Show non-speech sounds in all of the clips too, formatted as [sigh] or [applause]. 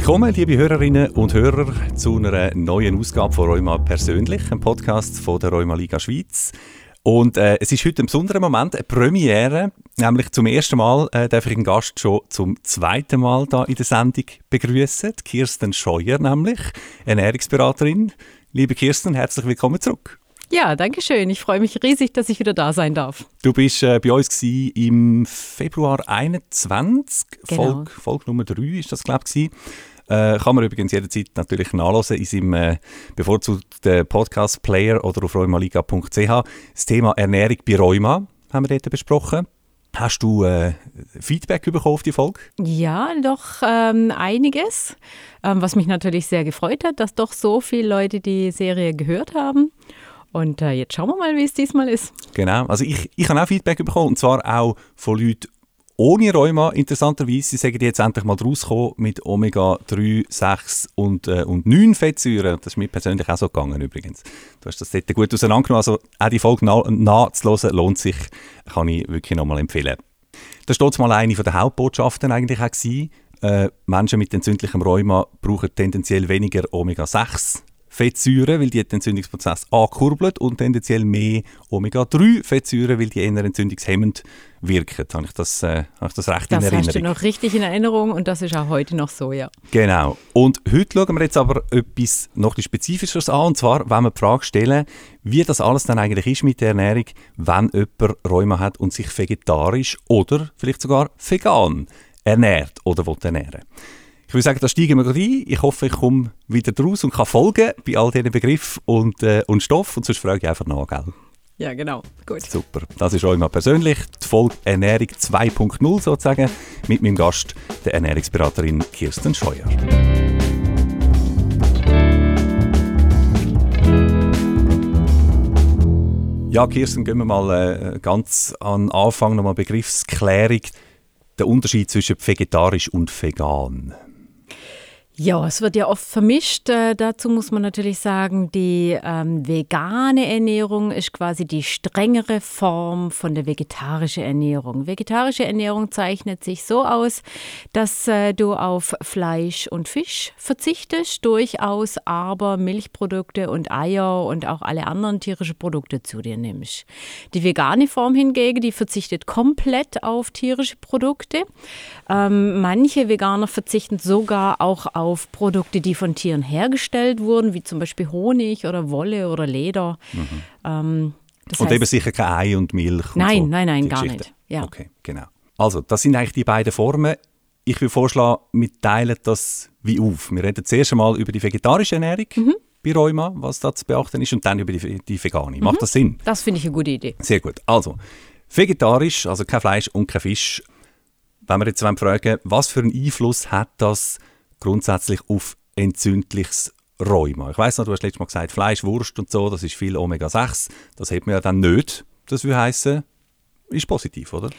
Willkommen, liebe Hörerinnen und Hörer, zu einer neuen Ausgabe von Rheuma persönlich, einem Podcast von der Rheuma Liga Schweiz. Und äh, es ist heute ein besonderer Moment, eine Premiere, nämlich zum ersten Mal äh, darf ich einen Gast schon zum zweiten Mal da in der Sendung begrüßen, Kirsten Scheuer nämlich, Ernährungsberaterin. Liebe Kirsten, herzlich willkommen zurück. Ja, danke schön. Ich freue mich riesig, dass ich wieder da sein darf. Du bist äh, bei uns im Februar 21, genau. Folge, Folge Nummer 3 ist das, glaube ich. Äh, kann man übrigens jederzeit natürlich nachlesen in seinem äh, bevorzugten Podcast-Player oder auf rheumaliga.ch. Das Thema Ernährung bei Rheuma haben wir dort besprochen. Hast du äh, Feedback bekommen auf die Folge? Ja, doch ähm, einiges, ähm, was mich natürlich sehr gefreut hat, dass doch so viele Leute die Serie gehört haben. Und äh, jetzt schauen wir mal, wie es diesmal ist. Genau, also ich, ich habe auch Feedback bekommen und zwar auch von Leuten ohne Rheuma. Interessanterweise, sagen jetzt endlich mal rausgekommen mit Omega 3, 6 und, äh, und 9 Fettsäuren. Das ist mir persönlich auch so gegangen übrigens. Du hast das dort gut auseinandergenommen. Also auch die Folge nachzuhören lohnt sich, kann ich wirklich nochmal empfehlen. Das war mal eine der Hauptbotschaften eigentlich auch gewesen. Äh, Menschen mit entzündlichem Rheuma brauchen tendenziell weniger Omega 6 Fettsäuren, weil die den Entzündungsprozess ankurbelt und tendenziell mehr Omega-3-Fettsäuren, weil die eher entzündungshemmend wirken. Habe ich das, äh, habe ich das recht das in Erinnerung? Das hast du noch richtig in Erinnerung und das ist auch heute noch so, ja. Genau. Und heute schauen wir jetzt aber etwas noch etwas Spezifisches an, und zwar, wenn wir die Frage stellen, wie das alles dann eigentlich ist mit der Ernährung, wenn jemand Rheuma hat und sich vegetarisch oder vielleicht sogar vegan ernährt oder will ernähren ich würde sagen, da steigen wir rein. Ich hoffe, ich komme wieder raus und kann folgen bei all diesen Begriffen und, äh, und Stoff. Und sonst frage ich einfach nach, gell? Ja, genau. Gut. Super. Das ist euch mal persönlich die Folge Ernährung 2.0 sozusagen mit meinem Gast, der Ernährungsberaterin Kirsten Scheuer. Ja, Kirsten, gehen wir mal äh, ganz an Anfang nochmal Begriffsklärung. Der Unterschied zwischen vegetarisch und vegan. Ja, es wird ja oft vermischt. Äh, dazu muss man natürlich sagen, die ähm, vegane Ernährung ist quasi die strengere Form von der vegetarischen Ernährung. Vegetarische Ernährung zeichnet sich so aus, dass äh, du auf Fleisch und Fisch verzichtest, durchaus aber Milchprodukte und Eier und auch alle anderen tierischen Produkte zu dir nimmst. Die vegane Form hingegen, die verzichtet komplett auf tierische Produkte. Ähm, manche Veganer verzichten sogar auch auf auf Produkte, die von Tieren hergestellt wurden, wie zum Beispiel Honig oder Wolle oder Leder. Mhm. Ähm, und heißt, eben sicher kein Ei und Milch. Und nein, so, nein, nein, gar nicht. Ja. Okay, genau. Also, das sind eigentlich die beiden Formen. Ich würde vorschlagen, wir teilen das wie auf. Wir reden zuerst einmal über die vegetarische Ernährung. Mhm bei Rheuma, was da zu beachten ist, und dann über die, die vegane. Macht mhm. das Sinn? Das finde ich eine gute Idee. Sehr gut. Also, vegetarisch, also kein Fleisch und kein Fisch. Wenn wir jetzt fragen, was für einen Einfluss hat das grundsätzlich auf entzündliches Rheuma. Ich weiß noch, du hast letztes Mal gesagt, Fleisch, Wurst und so, das ist viel Omega-6. Das hat man ja dann nicht. Das würde heißen, ist positiv, oder?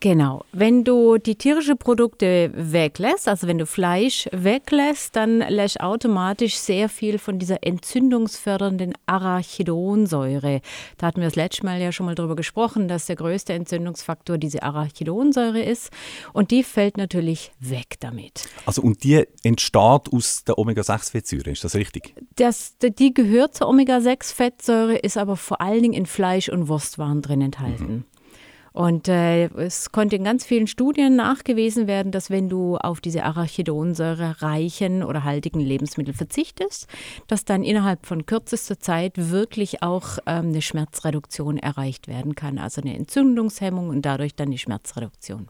Genau. Wenn du die tierischen Produkte weglässt, also wenn du Fleisch weglässt, dann lässt automatisch sehr viel von dieser entzündungsfördernden Arachidonsäure. Da hatten wir das letzte Mal ja schon mal drüber gesprochen, dass der größte Entzündungsfaktor diese Arachidonsäure ist. Und die fällt natürlich weg damit. Also und die entsteht aus der Omega-6-Fettsäure, ist das richtig? Das, die gehört zur Omega-6-Fettsäure, ist aber vor allen Dingen in Fleisch und Wurstwaren drin enthalten. Mhm. Und äh, es konnte in ganz vielen Studien nachgewiesen werden, dass wenn du auf diese Arachidonsäure reichen oder haltigen Lebensmittel verzichtest, dass dann innerhalb von kürzester Zeit wirklich auch ähm, eine Schmerzreduktion erreicht werden kann. Also eine Entzündungshemmung und dadurch dann die Schmerzreduktion.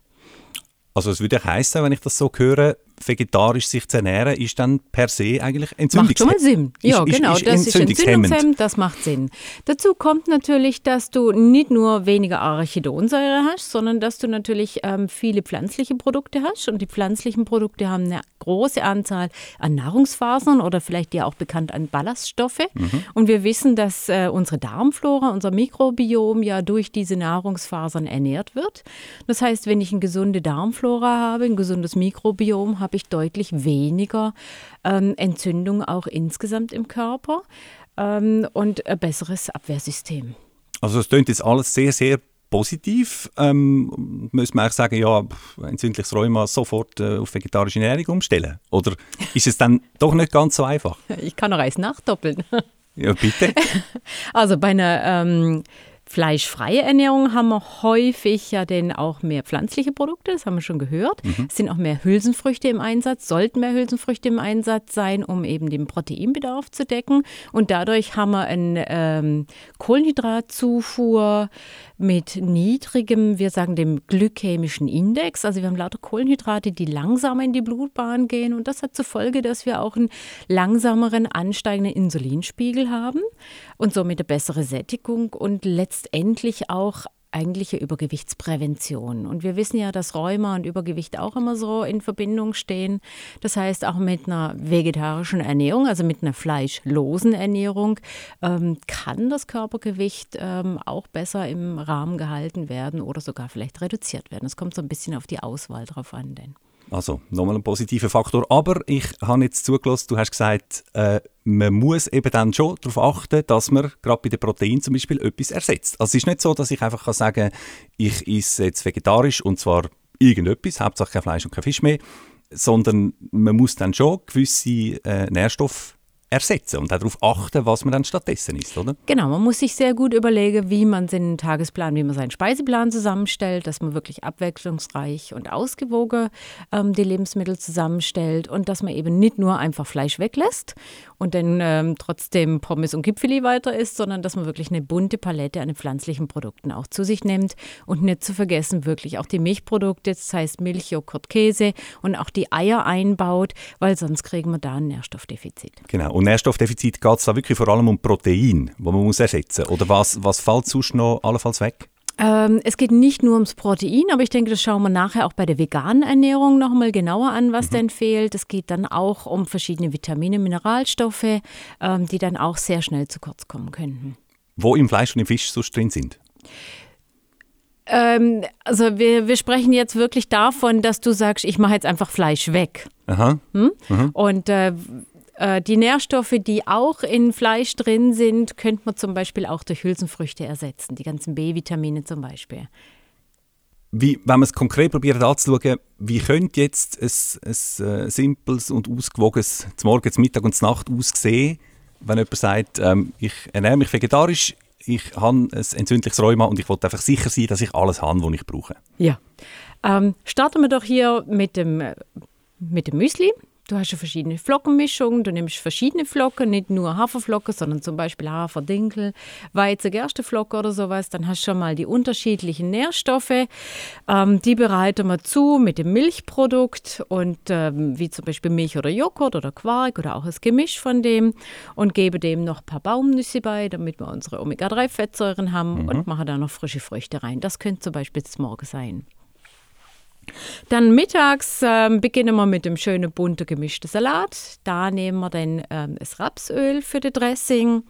Also es würde heißen, wenn ich das so höre, vegetarisch sich zu ernähren, ist dann per se eigentlich entzündungshemmend. Macht schon mal Sinn. Ja, ist, genau. Ist, ist das ist entzündungshemmend. Das macht Sinn. Dazu kommt natürlich, dass du nicht nur weniger Arachidonsäure hast, sondern dass du natürlich ähm, viele pflanzliche Produkte hast. Und die pflanzlichen Produkte haben eine große Anzahl an Nahrungsfasern oder vielleicht ja auch bekannt an Ballaststoffe. Mhm. Und wir wissen, dass äh, unsere Darmflora, unser Mikrobiom ja durch diese Nahrungsfasern ernährt wird. Das heißt, wenn ich eine gesunde Darmflora habe, ein gesundes Mikrobiom, habe ich deutlich weniger ähm, Entzündung auch insgesamt im Körper ähm, und ein besseres Abwehrsystem. Also es klingt jetzt alles sehr, sehr positiv. Ähm, müssen wir eigentlich sagen, ja, entzündliches Rheuma sofort äh, auf vegetarische Ernährung umstellen? Oder ist es dann [laughs] doch nicht ganz so einfach? Ich kann noch eins nachdoppeln. Ja, bitte. [laughs] Also bei einer ähm, fleischfreie Ernährung haben wir häufig ja denn auch mehr pflanzliche Produkte, das haben wir schon gehört. Mhm. Es sind auch mehr Hülsenfrüchte im Einsatz, sollten mehr Hülsenfrüchte im Einsatz sein, um eben den Proteinbedarf zu decken. Und dadurch haben wir eine ähm, Kohlenhydratzufuhr mit niedrigem, wir sagen dem glykämischen Index. Also wir haben lauter Kohlenhydrate, die langsamer in die Blutbahn gehen. Und das hat zur Folge, dass wir auch einen langsameren ansteigenden Insulinspiegel haben und somit eine bessere Sättigung und letztendlich auch eigentliche Übergewichtsprävention. Und wir wissen ja, dass Rheuma und Übergewicht auch immer so in Verbindung stehen. Das heißt, auch mit einer vegetarischen Ernährung, also mit einer fleischlosen Ernährung, ähm, kann das Körpergewicht ähm, auch besser im Rahmen gehalten werden oder sogar vielleicht reduziert werden. Es kommt so ein bisschen auf die Auswahl drauf an. Denn. Also nochmal ein positiver Faktor. Aber ich habe jetzt zugelassen, du hast gesagt, äh, man muss eben dann schon darauf achten, dass man gerade bei den Proteinen zum Beispiel etwas ersetzt. Also es ist nicht so, dass ich einfach kann sagen ich esse jetzt vegetarisch und zwar irgendetwas, Hauptsache kein Fleisch und kein Fisch mehr, sondern man muss dann schon gewisse äh, Nährstoffe ersetzen und darauf achten, was man dann stattdessen isst, oder? Genau, man muss sich sehr gut überlegen, wie man seinen Tagesplan, wie man seinen Speiseplan zusammenstellt, dass man wirklich abwechslungsreich und ausgewogen ähm, die Lebensmittel zusammenstellt und dass man eben nicht nur einfach Fleisch weglässt und dann ähm, trotzdem Pommes und Gipfeli weiter isst, sondern dass man wirklich eine bunte Palette an pflanzlichen Produkten auch zu sich nimmt und nicht zu vergessen wirklich auch die Milchprodukte, das heißt Milch, Joghurt, Käse und auch die Eier einbaut, weil sonst kriegen wir da ein Nährstoffdefizit. Genau. Und Nährstoffdefizit geht es da wirklich vor allem um Protein, wo man muss ersetzen muss? Oder was, was fällt sonst noch allenfalls weg? Ähm, es geht nicht nur ums Protein, aber ich denke, das schauen wir nachher auch bei der veganen Ernährung nochmal genauer an, was mhm. denn fehlt. Es geht dann auch um verschiedene Vitamine, Mineralstoffe, ähm, die dann auch sehr schnell zu kurz kommen könnten. Wo im Fleisch und im Fisch sonst drin sind? Ähm, also wir, wir sprechen jetzt wirklich davon, dass du sagst, ich mache jetzt einfach Fleisch weg. Aha. Hm? Mhm. Und äh, äh, die Nährstoffe, die auch in Fleisch drin sind, könnte man zum Beispiel auch durch Hülsenfrüchte ersetzen, die ganzen B-Vitamine zum Beispiel. Wie, wenn man es konkret probiert anzuschauen, wie könnte jetzt ein, ein, ein simples und ausgewogenes zum Morgen, zum Mittag und Nacht aussehen, wenn jemand sagt, ähm, ich ernähre mich vegetarisch, ich habe ein entzündliches Rheuma und ich wollte einfach sicher sein, dass ich alles habe, was ich brauche. Ja. Ähm, starten wir doch hier mit dem, mit dem Müsli. Du hast ja verschiedene Flockenmischungen. Du nimmst verschiedene Flocken, nicht nur Haferflocken, sondern zum Beispiel Hafer, Dinkel, Weizen, Gersteflocke oder sowas. Dann hast du schon mal die unterschiedlichen Nährstoffe. Ähm, die bereiten wir zu mit dem Milchprodukt und ähm, wie zum Beispiel Milch oder Joghurt oder Quark oder auch das Gemisch von dem und gebe dem noch ein paar Baumnüsse bei, damit wir unsere Omega-3-Fettsäuren haben mhm. und mache da noch frische Früchte rein. Das könnte zum Beispiel das Morgen sein. Dann mittags ähm, beginnen wir mit dem schönen bunten gemischten Salat. Da nehmen wir dann ähm, das Rapsöl für das Dressing.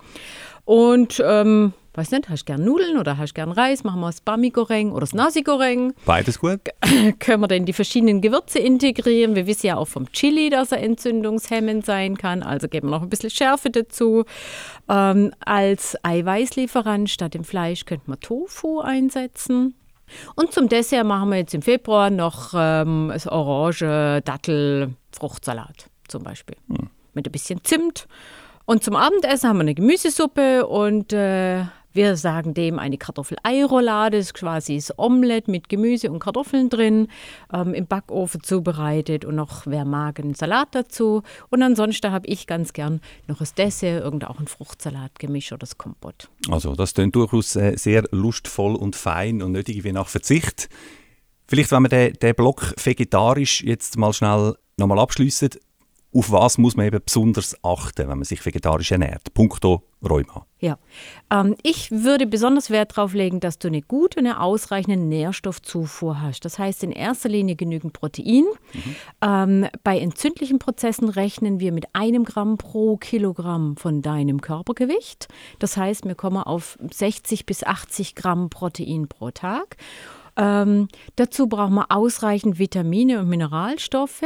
Und, ähm, weiß nicht, hast du gern Nudeln oder hast du gern Reis? Machen wir das Bami Goreng oder das Nasi Goreng. Beides gut. [laughs] Können wir dann die verschiedenen Gewürze integrieren. Wir wissen ja auch vom Chili, dass er entzündungshemmend sein kann. Also geben wir noch ein bisschen Schärfe dazu. Ähm, als Eiweißlieferant statt dem Fleisch könnten wir Tofu einsetzen. Und zum Dessert machen wir jetzt im Februar noch ähm, das Orange, Dattel, Fruchtsalat zum Beispiel. Hm. Mit ein bisschen Zimt. Und zum Abendessen haben wir eine Gemüsesuppe und äh, wir sagen dem eine Kartoffel-Ei-Roulade, ist quasi das Omelett mit Gemüse und Kartoffeln drin, ähm, im Backofen zubereitet und noch, wer mag, einen Salat dazu. Und ansonsten habe ich ganz gern noch das Dessert, irgendein auch ein Fruchtsalatgemisch oder das Kompott. Also das klingt durchaus äh, sehr lustvoll und fein und nicht irgendwie nach Verzicht. Vielleicht, wenn wir den, den Block vegetarisch jetzt mal schnell nochmal abschließen, auf was muss man eben besonders achten, wenn man sich vegetarisch ernährt? Punkto Rheuma. Ja, ähm, ich würde besonders Wert darauf legen, dass du eine gute, eine ausreichende Nährstoffzufuhr hast. Das heißt in erster Linie genügend Protein. Mhm. Ähm, bei entzündlichen Prozessen rechnen wir mit einem Gramm pro Kilogramm von deinem Körpergewicht. Das heißt, wir kommen auf 60 bis 80 Gramm Protein pro Tag. Ähm, dazu braucht man ausreichend Vitamine und Mineralstoffe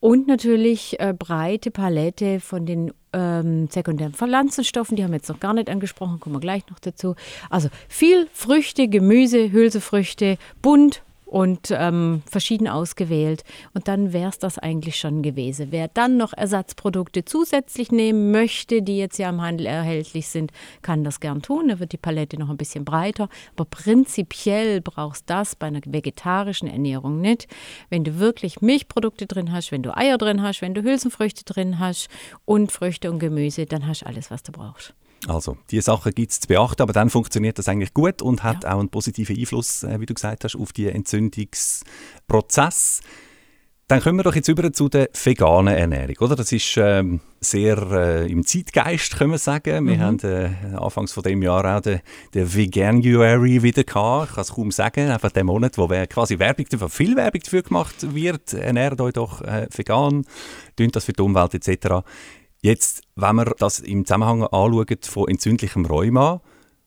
und natürlich äh, breite Palette von den ähm, sekundären Pflanzenstoffen. Die haben wir jetzt noch gar nicht angesprochen, kommen wir gleich noch dazu. Also viel Früchte, Gemüse, Hülsefrüchte, bunt, und ähm, verschieden ausgewählt. Und dann wäre es das eigentlich schon gewesen. Wer dann noch Ersatzprodukte zusätzlich nehmen möchte, die jetzt ja im Handel erhältlich sind, kann das gern tun. Da wird die Palette noch ein bisschen breiter. Aber prinzipiell brauchst das bei einer vegetarischen Ernährung nicht. Wenn du wirklich Milchprodukte drin hast, wenn du Eier drin hast, wenn du Hülsenfrüchte drin hast und Früchte und Gemüse, dann hast du alles, was du brauchst. Also, die Sachen gibt es zu beachten, aber dann funktioniert das eigentlich gut und hat ja. auch einen positiven Einfluss, äh, wie du gesagt hast, auf die Entzündungsprozess. Dann kommen wir doch jetzt über zu der veganen Ernährung, oder? Das ist ähm, sehr äh, im Zeitgeist, können wir sagen. Wir mhm. haben äh, anfangs von dem Jahr auch den, den Veganuary wieder gehabt. Ich kann es kaum sagen, einfach der Monat, wo quasi Werbung viel Werbung dafür gemacht wird. Ernährt euch doch äh, vegan, tun das für die Umwelt etc. Jetzt, wenn wir das im Zusammenhang anschauen von entzündlichem Rheuma,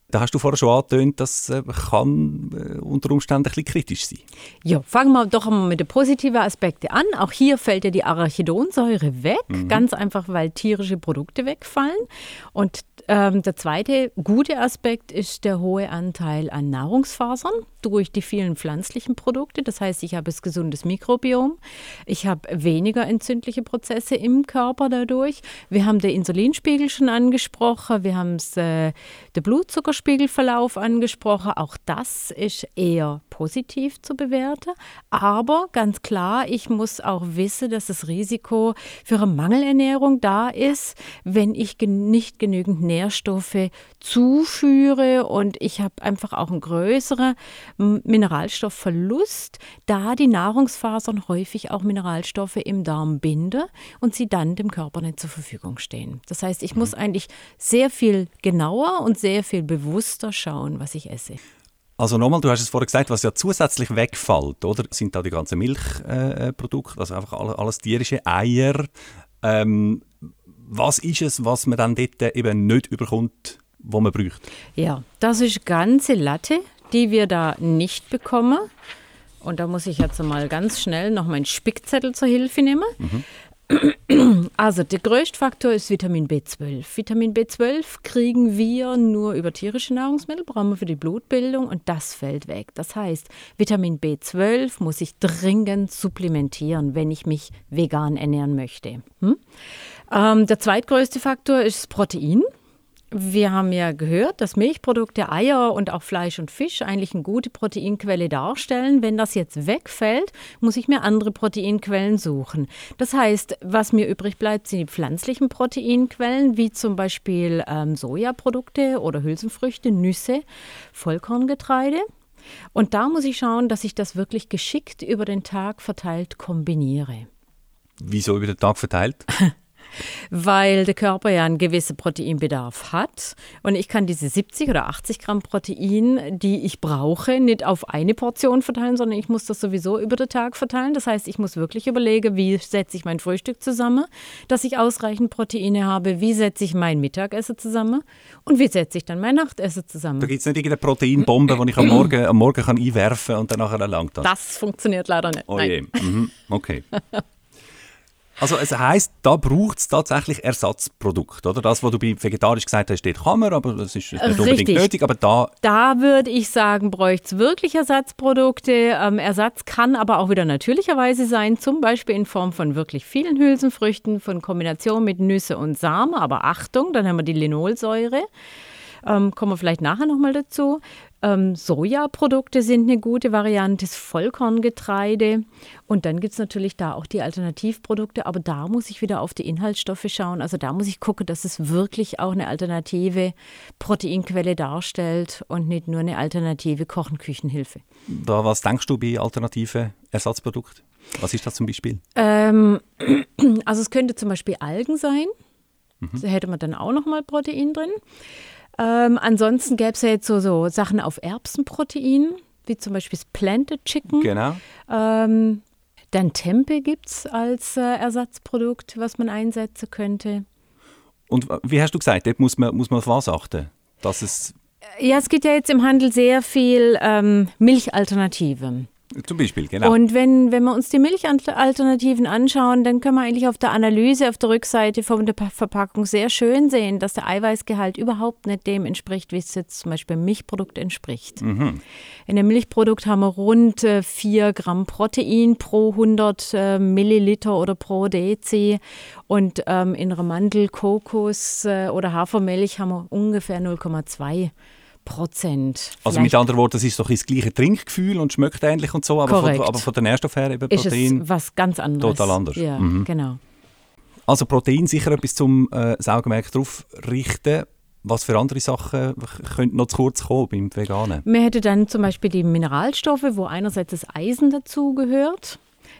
da hast du vorher schon angetönt, das äh, kann äh, unter Umständen ein bisschen kritisch sein. Ja, fangen wir doch einmal mit den positiven Aspekten an. Auch hier fällt ja die Arachidonsäure weg, mhm. ganz einfach, weil tierische Produkte wegfallen. Und ähm, der zweite gute Aspekt ist der hohe Anteil an Nahrungsfasern durch die vielen pflanzlichen Produkte. Das heißt, ich habe ein gesundes Mikrobiom. Ich habe weniger entzündliche Prozesse im Körper dadurch. Wir haben den Insulinspiegel schon angesprochen. Wir haben äh, den Blutzuckerspiegelverlauf angesprochen. Auch das ist eher positiv zu bewerten. Aber ganz klar, ich muss auch wissen, dass das Risiko für eine Mangelernährung da ist, wenn ich nicht genügend Nährstoffe zuführe und ich habe einfach auch einen größeren Mineralstoffverlust, da die Nahrungsfasern häufig auch Mineralstoffe im Darm binden und sie dann dem Körper nicht zur Verfügung stehen. Das heißt, ich muss mhm. eigentlich sehr viel genauer und sehr viel bewusster schauen, was ich esse. Also nochmal, du hast es vorher gesagt, was ja zusätzlich wegfällt, oder? Sind da die ganzen Milchprodukte, äh, also einfach alles, alles tierische Eier. Ähm, was ist es, was man dann dort eben nicht überkommt, was man braucht? Ja, das ist ganze Latte die wir da nicht bekommen. Und da muss ich jetzt mal ganz schnell noch meinen Spickzettel zur Hilfe nehmen. Mhm. Also der größte Faktor ist Vitamin B12. Vitamin B12 kriegen wir nur über tierische Nahrungsmittel, brauchen wir für die Blutbildung und das fällt weg. Das heißt, Vitamin B12 muss ich dringend supplementieren, wenn ich mich vegan ernähren möchte. Hm? Ähm, der zweitgrößte Faktor ist Protein. Wir haben ja gehört, dass Milchprodukte, Eier und auch Fleisch und Fisch eigentlich eine gute Proteinquelle darstellen. Wenn das jetzt wegfällt, muss ich mir andere Proteinquellen suchen. Das heißt, was mir übrig bleibt, sind die pflanzlichen Proteinquellen, wie zum Beispiel ähm, Sojaprodukte oder Hülsenfrüchte, Nüsse, Vollkorngetreide. Und da muss ich schauen, dass ich das wirklich geschickt über den Tag verteilt kombiniere. Wieso über den Tag verteilt? [laughs] weil der Körper ja einen gewissen Proteinbedarf hat. Und ich kann diese 70 oder 80 Gramm Protein, die ich brauche, nicht auf eine Portion verteilen, sondern ich muss das sowieso über den Tag verteilen. Das heißt, ich muss wirklich überlegen, wie setze ich mein Frühstück zusammen, dass ich ausreichend Proteine habe, wie setze ich mein Mittagessen zusammen und wie setze ich dann mein Nachtessen zusammen. Da gibt es nicht irgendeine Proteinbombe, die ich am Morgen, am Morgen kann einwerfen kann und dann nachher erlangt das. Das funktioniert leider nicht. Oh je. Mhm. Okay. [laughs] Also es heisst, da braucht es tatsächlich Ersatzprodukte, oder? Das, was du bei vegetarisch gesagt hast, steht man, aber das ist nicht Richtig. unbedingt nötig, aber da... Da würde ich sagen, bräuchte es wirklich Ersatzprodukte. Ähm, Ersatz kann aber auch wieder natürlicherweise sein, zum Beispiel in Form von wirklich vielen Hülsenfrüchten, von Kombination mit Nüsse und Samen, aber Achtung, dann haben wir die Linolsäure. Ähm, kommen wir vielleicht nachher nochmal dazu. Ähm, Sojaprodukte sind eine gute Variante, das Vollkorngetreide. Und dann gibt es natürlich da auch die Alternativprodukte, aber da muss ich wieder auf die Inhaltsstoffe schauen. Also da muss ich gucken, dass es wirklich auch eine alternative Proteinquelle darstellt und nicht nur eine alternative Kochenküchenhilfe. Da, was denkst du bei alternativen Ersatzprodukten? Was ist das zum Beispiel? Ähm, [clears throat] also es könnte zum Beispiel Algen sein. Mhm. Da hätte man dann auch nochmal Protein drin. Ähm, ansonsten gäbe es ja jetzt so, so Sachen auf Erbsenprotein, wie zum Beispiel das Planted Chicken. Genau. Ähm, dann Tempe gibt es als äh, Ersatzprodukt, was man einsetzen könnte. Und wie hast du gesagt, dort muss man, muss man auf was achten? Dass es Ja, es gibt ja jetzt im Handel sehr viel ähm, Milchalternativen. Zum Beispiel, genau. Und wenn, wenn wir uns die Milchalternativen anschauen, dann können wir eigentlich auf der Analyse auf der Rückseite von der Verpackung sehr schön sehen, dass der Eiweißgehalt überhaupt nicht dem entspricht, wie es jetzt zum Beispiel im Milchprodukt entspricht. Mhm. In dem Milchprodukt haben wir rund äh, 4 Gramm Protein pro 100 äh, Milliliter oder pro Dezi. Und ähm, in einer Mandel, Kokos äh, oder Hafermilch haben wir ungefähr 0,2 Prozent. Also mit anderen Worten, es ist doch das gleiche Trinkgefühl und schmeckt ähnlich und so, aber, von, aber von, der Nährstoff her eben Protein. Ist was ganz anderes. Total anders. Ja, mhm. genau. Also Protein sicher etwas zum äh, Augenmerk drauf richten. Was für andere Sachen könnten noch zu kurz kommen beim Veganen? Man hätte dann zum Beispiel die Mineralstoffe, wo einerseits das Eisen dazu gehört.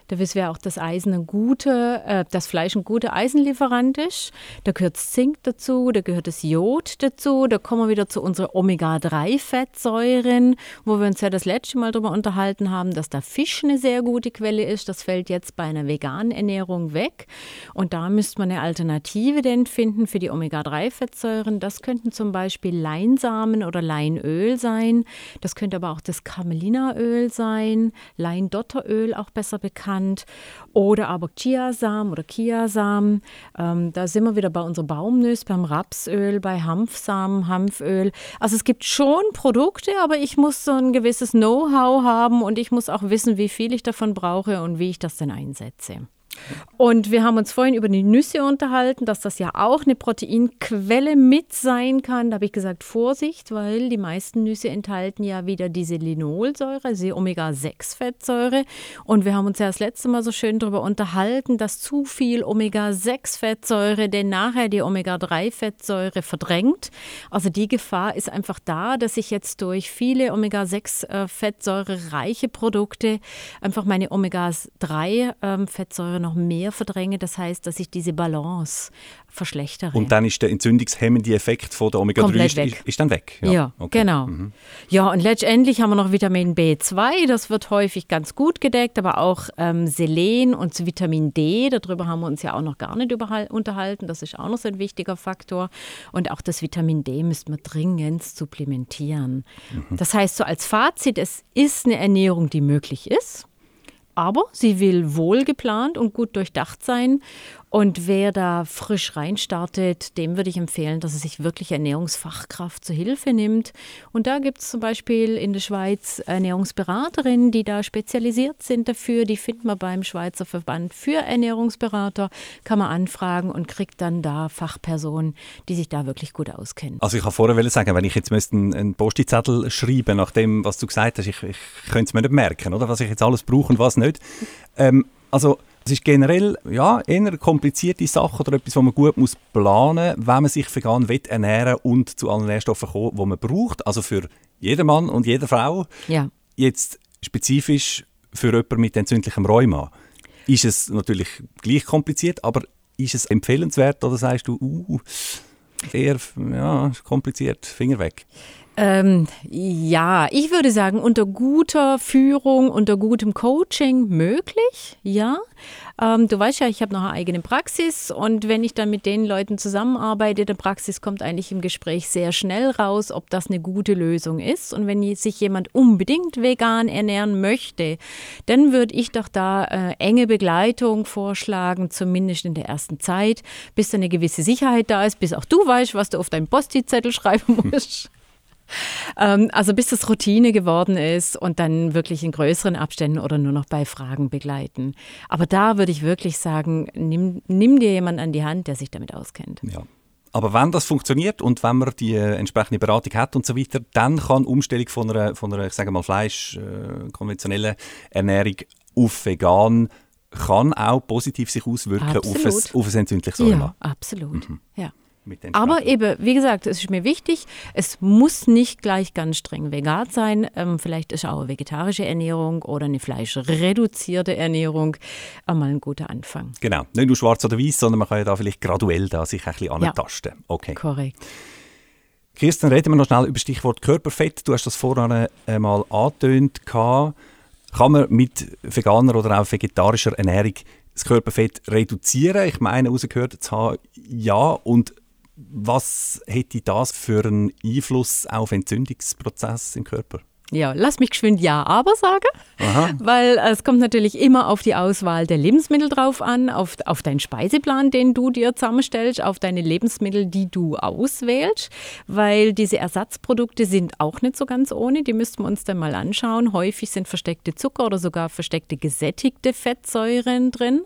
Da wissen wir auch, dass Eisen ein gute, äh, das Fleisch ein guter Eisenlieferant ist. Da gehört Zink dazu, da gehört das Jod dazu. Da kommen wir wieder zu unserer Omega-3-Fettsäuren, wo wir uns ja das letzte Mal darüber unterhalten haben, dass da Fisch eine sehr gute Quelle ist. Das fällt jetzt bei einer veganen Ernährung weg. Und da müsste man eine Alternative denn finden für die Omega-3-Fettsäuren. Das könnten zum Beispiel Leinsamen oder Leinöl sein. Das könnte aber auch das Camelinaöl sein, Leindotteröl auch besser bekannt genannt. Oder aber Chiasamen oder Chiasamen. Ähm, da sind wir wieder bei unserer Baumnüsse, beim Rapsöl, bei Hanfsamen, Hanföl. Also es gibt schon Produkte, aber ich muss so ein gewisses Know-how haben und ich muss auch wissen, wie viel ich davon brauche und wie ich das denn einsetze. Und wir haben uns vorhin über die Nüsse unterhalten, dass das ja auch eine Proteinquelle mit sein kann. Da habe ich gesagt, Vorsicht, weil die meisten Nüsse enthalten ja wieder diese Linolsäure, also die Omega-6-Fettsäure. Und wir haben uns ja das letzte Mal so schön darüber unterhalten, dass zu viel Omega-6-Fettsäure denn nachher die Omega-3-Fettsäure verdrängt. Also die Gefahr ist einfach da, dass ich jetzt durch viele Omega-6-Fettsäure reiche Produkte einfach meine Omega-3-Fettsäure ähm, noch mehr verdränge. Das heißt, dass ich diese Balance verschlechtere. Und dann ist der entzündungshemmende Effekt von der Omega-3 ist, ist, ist, dann weg. Ja, ja okay. genau. Mhm. Ja, und letztendlich haben wir noch Vitamin B2, das wird häufig ganz gut gedeckt, aber auch ähm, Selen und Vitamin D, darüber haben wir uns ja auch noch gar nicht unterhalten, das ist auch noch so ein wichtiger Faktor. Und auch das Vitamin D müsste man dringend supplementieren. Mhm. Das heißt, so als Fazit, es ist eine Ernährung, die möglich ist aber sie will wohl geplant und gut durchdacht sein. Und wer da frisch reinstartet, dem würde ich empfehlen, dass er sich wirklich Ernährungsfachkraft zur Hilfe nimmt. Und da gibt es zum Beispiel in der Schweiz Ernährungsberaterinnen, die da spezialisiert sind dafür. Die finden wir beim Schweizer Verband für Ernährungsberater, kann man anfragen und kriegt dann da Fachpersonen, die sich da wirklich gut auskennen. Also ich habe vorher sagen, wenn ich jetzt einen Postizettel schreiben nach dem, was du gesagt hast, ich, ich könnte es mir nicht merken, oder? was ich jetzt alles brauche und was nicht. Ähm, also es ist generell ja, eher eine komplizierte Sache oder etwas, was man gut muss planen muss, wenn man sich vegan will ernähren und zu allen Nährstoffen kommen, die man braucht. Also für jeden Mann und jede Frau. Ja. Jetzt spezifisch für jemanden mit entzündlichem Rheuma ist es natürlich gleich kompliziert, aber ist es empfehlenswert oder sagst du, uh, eher ja, kompliziert, Finger weg? Ähm, ja, ich würde sagen, unter guter Führung, unter gutem Coaching möglich, ja. Ähm, du weißt ja, ich habe noch eine eigene Praxis und wenn ich dann mit den Leuten zusammenarbeite, der Praxis kommt eigentlich im Gespräch sehr schnell raus, ob das eine gute Lösung ist. Und wenn sich jemand unbedingt vegan ernähren möchte, dann würde ich doch da äh, enge Begleitung vorschlagen, zumindest in der ersten Zeit, bis da eine gewisse Sicherheit da ist, bis auch du weißt, was du auf deinem Posti-Zettel schreiben [laughs] musst. Ähm, also bis das Routine geworden ist und dann wirklich in größeren Abständen oder nur noch bei Fragen begleiten. Aber da würde ich wirklich sagen, nimm, nimm dir jemanden an die Hand, der sich damit auskennt. Ja. Aber wenn das funktioniert und wenn man die äh, entsprechende Beratung hat und so weiter, dann kann Umstellung von einer, von einer ich sage mal, Fleisch, äh, konventionellen Ernährung auf vegan kann auch positiv sich auswirken auf ein, auf ein entzündliches Aroma. Ja, absolut. Mhm. Ja. Aber eben, wie gesagt, es ist mir wichtig, es muss nicht gleich ganz streng vegan sein. Ähm, vielleicht ist auch eine vegetarische Ernährung oder eine fleischreduzierte Ernährung einmal ein guter Anfang. Genau, nicht nur schwarz oder weiß, sondern man kann ja da vielleicht graduell da sich ein bisschen antasten. Ja, okay. korrekt. Kirsten, reden wir noch schnell über das Stichwort Körperfett. Du hast das vorhin einmal angetönt. Kann man mit veganer oder auch vegetarischer Ernährung das Körperfett reduzieren? Ich meine, rausgehört zu haben, ja. Und Was hätte das für einen Einfluss auf Entzündungsprozess im Körper? Ja, lass mich geschwind Ja, aber sagen, Aha. weil es kommt natürlich immer auf die Auswahl der Lebensmittel drauf an, auf, auf deinen Speiseplan, den du dir zusammenstellst, auf deine Lebensmittel, die du auswählst, weil diese Ersatzprodukte sind auch nicht so ganz ohne, die müssten wir uns dann mal anschauen. Häufig sind versteckte Zucker oder sogar versteckte gesättigte Fettsäuren drin.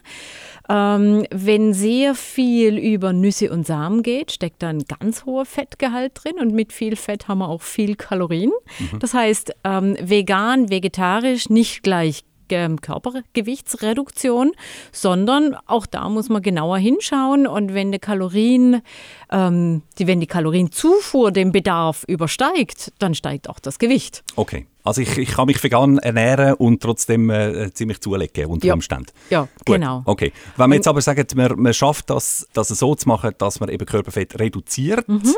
Ähm, wenn sehr viel über Nüsse und Samen geht, steckt da ein ganz hoher Fettgehalt drin und mit viel Fett haben wir auch viel Kalorien. Das heißt, ähm, vegan, vegetarisch nicht gleich ähm, Körpergewichtsreduktion, sondern auch da muss man genauer hinschauen und wenn die Kalorien, ähm, die, wenn die Kalorienzufuhr den Bedarf übersteigt, dann steigt auch das Gewicht. Okay. Also ich, ich kann mich vegan ernähren und trotzdem äh, ziemlich zulegen unter Ja. Umständen. Ja, Gut, genau. Okay. Wenn man jetzt aber sagt, man, man schafft das, das so zu machen, dass man eben Körperfett reduziert, Mhm.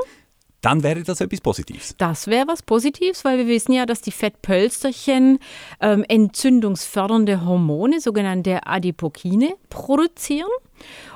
Dann wäre das etwas Positives. Das wäre was Positives, weil wir wissen ja, dass die Fettpölsterchen ähm, entzündungsfördernde Hormone, sogenannte Adipokine, produzieren.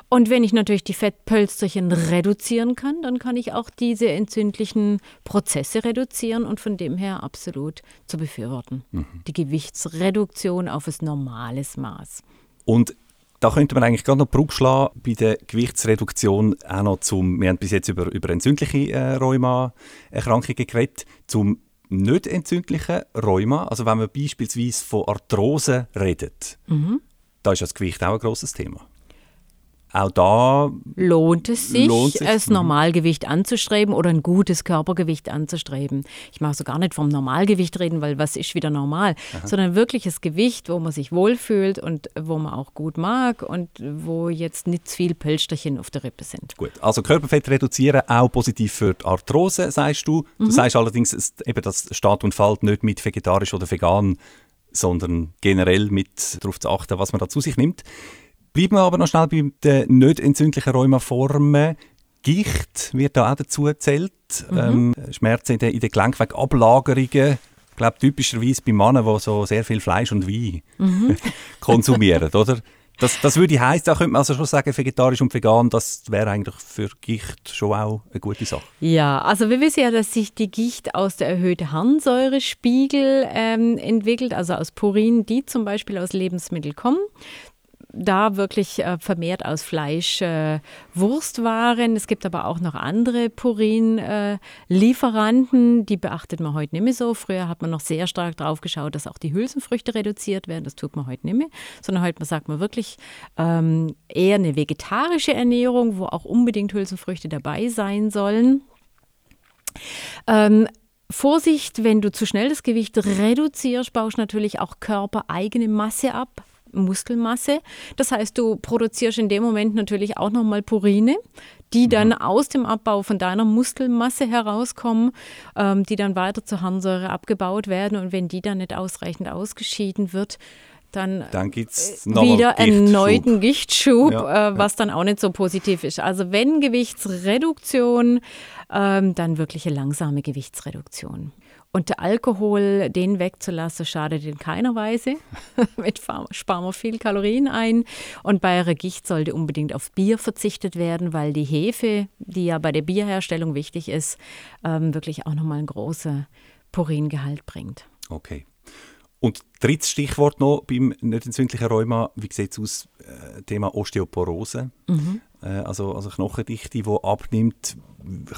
Und wenn ich natürlich die Fettpölsterchen reduzieren kann, dann kann ich auch diese entzündlichen Prozesse reduzieren und von dem her absolut zu befürworten. Die Gewichtsreduktion auf ein normales Maß. Und da könnte man eigentlich gerade noch Brücke schlagen bei der Gewichtsreduktion auch noch zum, wir haben bis jetzt über, über entzündliche äh, Rheuma-Erkrankungen geredet, zum nicht entzündlichen Rheuma, also wenn man beispielsweise von Arthrose redet, Mhm. da ist das Gewicht auch ein grosses Thema. Auch da, Lohnt es sich, Lohnt sich, das mhm. Normalgewicht anzustreben oder ein gutes Körpergewicht anzustreben? Ich mag so gar nicht vom Normalgewicht reden, weil was ist wieder normal, sondern wirkliches Gewicht, wo man sich wohlfühlt und wo man auch gut mag und wo jetzt nicht zu viel Pölsterchen auf der Rippe sind. gut, also Körperfett reduzieren, auch positiv für die Arthrose, sagst du. Mhm. Du sagst allerdings, es, eben das steht und fällt nicht mit vegetarisch oder vegan, sondern generell mit darauf zu achten, was man da zu sich nimmt. Bleiben wir aber noch schnell bei den nicht entzündlichen Rheumaformen. Gicht wird da auch dazu gezählt. Ähm, Schmerzen in den, in den Gelenken, Ablagerungen. Ich glaube, typischerweise bei Männern, die so sehr viel Fleisch und Wein [laughs] konsumieren, oder? Das, das würde heißen, da könnte man also schon sagen, vegetarisch und vegan, das wäre eigentlich für Gicht schon auch eine gute Sache. Ja, also wir wissen ja, dass sich die Gicht aus der erhöhten Harnsäurespiegel ähm, entwickelt, also aus Purin, die zum Beispiel aus Lebensmitteln kommen. Da wirklich äh, vermehrt aus Fleisch, äh, Wurstwaren. Es gibt aber auch noch andere Purin-Lieferanten, die beachtet man heute nicht mehr so. Früher hat man noch sehr stark drauf geschaut, dass auch die Hülsenfrüchte reduziert werden. Das tut man heute nicht mehr, sondern heute sagt man wirklich ähm, eher eine vegetarische Ernährung, wo auch unbedingt Hülsenfrüchte dabei sein sollen. Ähm, Vorsicht, wenn du zu schnell das Gewicht reduzierst, baust natürlich auch körpereigene Masse ab. Muskelmasse. Das heißt, du produzierst in dem Moment natürlich auch nochmal Purine, die dann aus dem Abbau von deiner Muskelmasse herauskommen, ähm, die dann weiter zur Harnsäure abgebaut werden. Und wenn die dann nicht ausreichend ausgeschieden wird, dann Dann gibt es Äh, wieder erneuten Gichtschub, Ja, äh, was dann auch nicht so positiv ist. Also wenn Gewichtsreduktion, ähm, dann wirklich eine langsame Gewichtsreduktion. Und der Alkohol, den wegzulassen, schadet in keiner Weise. [laughs] Mit sparen wir viel Kalorien ein. Und bei einer Gicht sollte unbedingt auf Bier verzichtet werden, weil die Hefe, die ja bei der Bierherstellung wichtig ist, ähm, wirklich auch nochmal einen großen Puringehalt bringt. Okay. Und drittes Stichwort noch beim nicht entzündlichen Rheuma, wie sieht es aus, äh, Thema Osteoporose, äh, also, also Knochendichte, die abnimmt.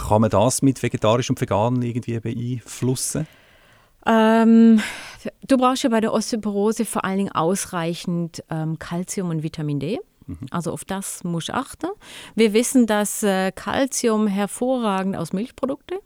Kann man das mit vegetarisch und vegan irgendwie beeinflussen? Ähm, du brauchst ja bei der Osteoporose vor allen Dingen ausreichend ähm, Calcium und Vitamin D. Also auf das musst du achten. Wir wissen, dass äh, Calcium hervorragend aus Milchprodukten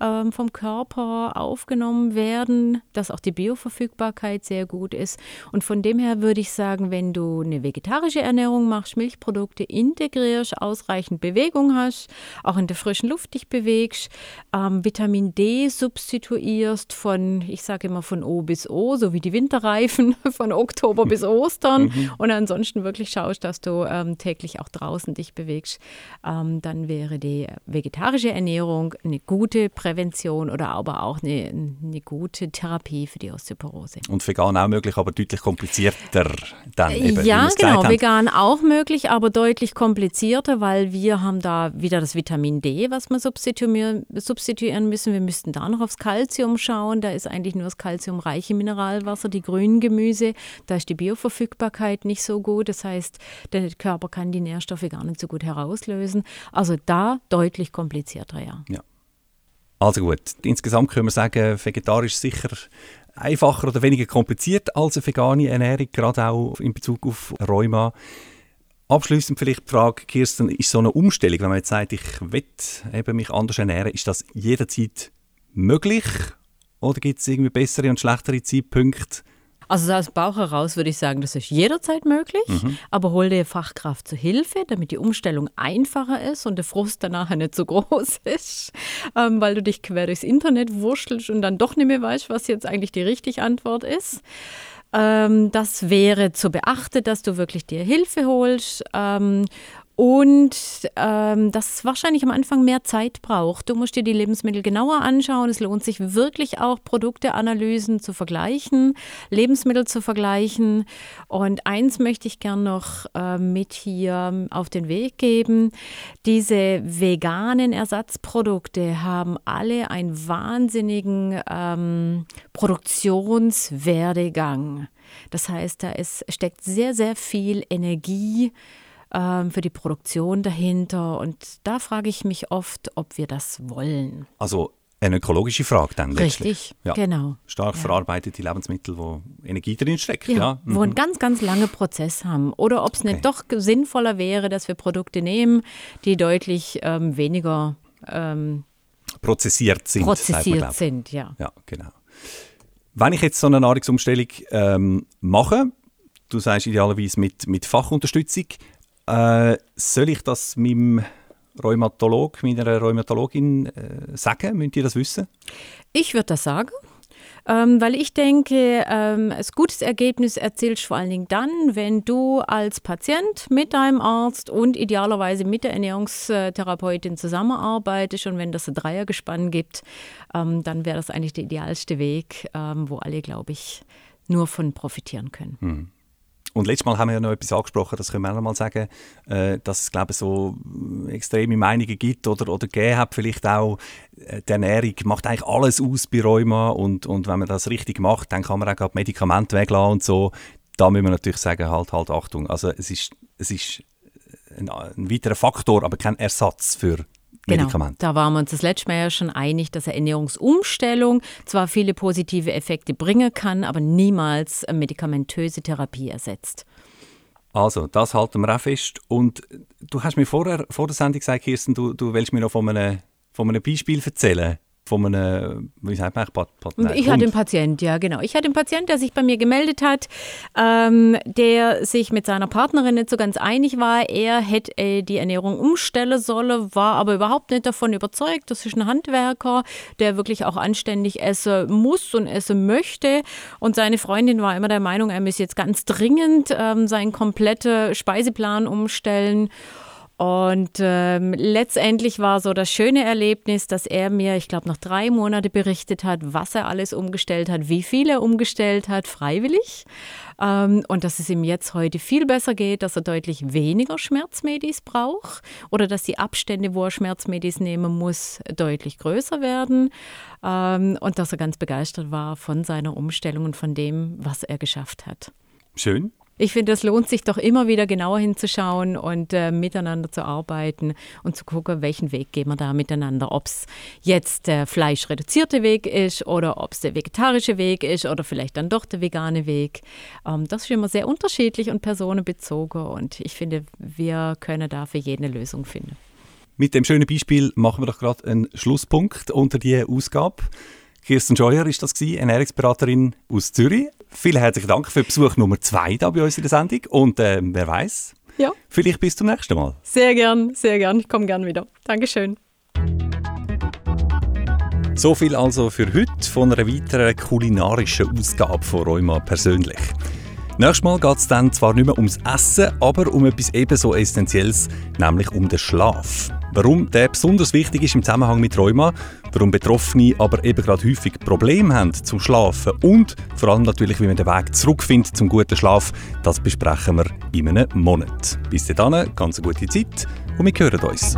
ähm, vom Körper aufgenommen werden, dass auch die Bioverfügbarkeit sehr gut ist. Und von dem her würde ich sagen, wenn du eine vegetarische Ernährung machst, Milchprodukte integrierst, ausreichend Bewegung hast, auch in der frischen Luft dich bewegst, ähm, Vitamin D substituierst von, ich sage immer von O bis O, so wie die Winterreifen, [laughs] von Oktober bis Ostern und ansonsten wirklich schaust, dass du ähm, täglich auch draußen dich bewegst, ähm, dann wäre die vegetarische Ernährung eine gute Prävention Prävention oder aber auch eine, eine gute Therapie für die Osteoporose. Und vegan auch möglich, aber deutlich komplizierter dann eben, Ja, genau, vegan auch möglich, aber deutlich komplizierter, weil wir haben da wieder das Vitamin D, was wir substituieren, substituieren müssen. Wir müssten da noch aufs Kalzium schauen. Da ist eigentlich nur das kalziumreiche Mineralwasser, die grünen Gemüse. Da ist die Bioverfügbarkeit nicht so gut. Das heißt, der Körper kann die Nährstoffe gar nicht so gut herauslösen. Also da deutlich komplizierter, ja. ja. Also gut, insgesamt können wir sagen, vegetarisch sicher einfacher oder weniger kompliziert als eine vegane Ernährung, gerade auch in Bezug auf Rheuma. Abschließend vielleicht die Frage, Kirsten, ist so eine Umstellung, wenn man jetzt sagt, ich will mich anders ernähren, ist das jederzeit möglich oder gibt es irgendwie bessere und schlechtere Zeitpunkte? Also aus dem Bauch heraus würde ich sagen, das ist jederzeit möglich, mhm. aber hol dir Fachkraft zur Hilfe, damit die Umstellung einfacher ist und der Frust danach [laughs] nicht so groß ist, ähm, weil du dich quer durchs Internet wurschtelst und dann doch nicht mehr weißt, was jetzt eigentlich die richtige Antwort ist. Ähm, das wäre zu beachten, dass du wirklich dir Hilfe holst ähm, und ähm, dass es wahrscheinlich am Anfang mehr Zeit braucht. Du musst dir die Lebensmittel genauer anschauen. Es lohnt sich wirklich auch, Produkteanalysen zu vergleichen, Lebensmittel zu vergleichen. Und eins möchte ich gern noch äh, mit hier auf den Weg geben. Diese veganen Ersatzprodukte haben alle einen wahnsinnigen ähm, Produktionswerdegang. Das heißt, da ist, steckt sehr, sehr viel Energie ähm, für die Produktion dahinter. Und da frage ich mich oft, ob wir das wollen. Also eine ökologische Frage dann letztlich. Richtig, ja. genau. Stark ja. verarbeitete Lebensmittel, wo Energie drin steckt. Ja, ja. Mhm. Wo einen mhm. ganz, ganz langen Prozess haben. Oder ob es okay. nicht doch sinnvoller wäre, dass wir Produkte nehmen, die deutlich ähm, weniger ähm, prozessiert sind. Prozessiert sind, ja. Ja, genau. Wenn ich jetzt so eine Nahrungsumstellung ähm, mache, du sagst idealerweise mit, mit Fachunterstützung, äh, soll ich das meinem Rheumatolog, meiner Rheumatologin äh, sagen? Müsst ihr das wissen? Ich würde das sagen. Ähm, weil ich denke, ähm, ein gutes Ergebnis erzielst du vor allen Dingen dann, wenn du als Patient mit deinem Arzt und idealerweise mit der Ernährungstherapeutin zusammenarbeitest und wenn das ein Dreiergespann gibt, ähm, dann wäre das eigentlich der idealste Weg, ähm, wo alle, glaube ich, nur von profitieren können. Hm. Und letztes Mal haben wir ja noch etwas angesprochen, das können wir auch noch mal sagen, äh, dass es glaube ich, so extreme Meinungen gibt oder, oder gegeben hat, vielleicht auch, äh, die Ernährung macht eigentlich alles aus bei Rheuma und, und wenn man das richtig macht, dann kann man auch gerade Medikamente weglassen und so. Da müssen wir natürlich sagen, halt, halt, Achtung. Also es ist, es ist ein, ein weiterer Faktor, aber kein Ersatz für Genau, da waren wir uns das letzte Mal ja schon einig, dass eine Ernährungsumstellung zwar viele positive Effekte bringen kann, aber niemals eine medikamentöse Therapie ersetzt. Also, das halten wir auch fest. Und du hast mir vorher, vor der Sendung gesagt, Kirsten, du, du willst mir noch von einem, von einem Beispiel erzählen von einem, wie sagt man Pat, Pat, nein, Ich hatte einen Patient, ja genau. Ich hatte einen Patient, der sich bei mir gemeldet hat, ähm, der sich mit seiner Partnerin nicht so ganz einig war. Er hätte äh, die Ernährung umstellen sollen, war aber überhaupt nicht davon überzeugt. Das ist ein Handwerker, der wirklich auch anständig essen muss und essen möchte. Und seine Freundin war immer der Meinung, er müsse jetzt ganz dringend ähm, seinen kompletten Speiseplan umstellen. Und ähm, letztendlich war so das schöne Erlebnis, dass er mir, ich glaube, nach drei Monaten berichtet hat, was er alles umgestellt hat, wie viel er umgestellt hat, freiwillig. Ähm, und dass es ihm jetzt heute viel besser geht, dass er deutlich weniger Schmerzmedis braucht oder dass die Abstände, wo er Schmerzmedis nehmen muss, deutlich größer werden. Ähm, und dass er ganz begeistert war von seiner Umstellung und von dem, was er geschafft hat. Schön. Ich finde, es lohnt sich doch immer wieder genauer hinzuschauen und äh, miteinander zu arbeiten und zu gucken, welchen Weg gehen wir da miteinander. Ob es jetzt der fleischreduzierte Weg ist oder ob es der vegetarische Weg ist oder vielleicht dann doch der vegane Weg. Ähm, das ist immer sehr unterschiedlich und personenbezogen und ich finde, wir können da für jeden eine Lösung finden. Mit dem schönen Beispiel machen wir doch gerade einen Schlusspunkt unter die Ausgabe. Kirsten Scheuer ist das gewesen, Ernährungsberaterin aus Zürich. Vielen herzlichen Dank für Besuch Nummer zwei da bei uns in der Sendung. Und äh, wer weiß, ja. vielleicht bis zum nächsten Mal. Sehr gern, sehr gern. Ich komme gern wieder. Dankeschön. So viel also für heute von einer weiteren kulinarischen Ausgabe von Rheuma persönlich. Nächstes Mal geht es dann zwar nicht mehr ums Essen, aber um etwas ebenso Essentielles, nämlich um den Schlaf. Warum der besonders wichtig ist im Zusammenhang mit Rheuma, warum Betroffene aber eben gerade häufig Probleme haben zum Schlafen und vor allem natürlich, wie man den Weg zurückfindet zum guten Schlaf, das besprechen wir in einem Monat. Bis dahin, ganz eine gute Zeit und wir hören uns.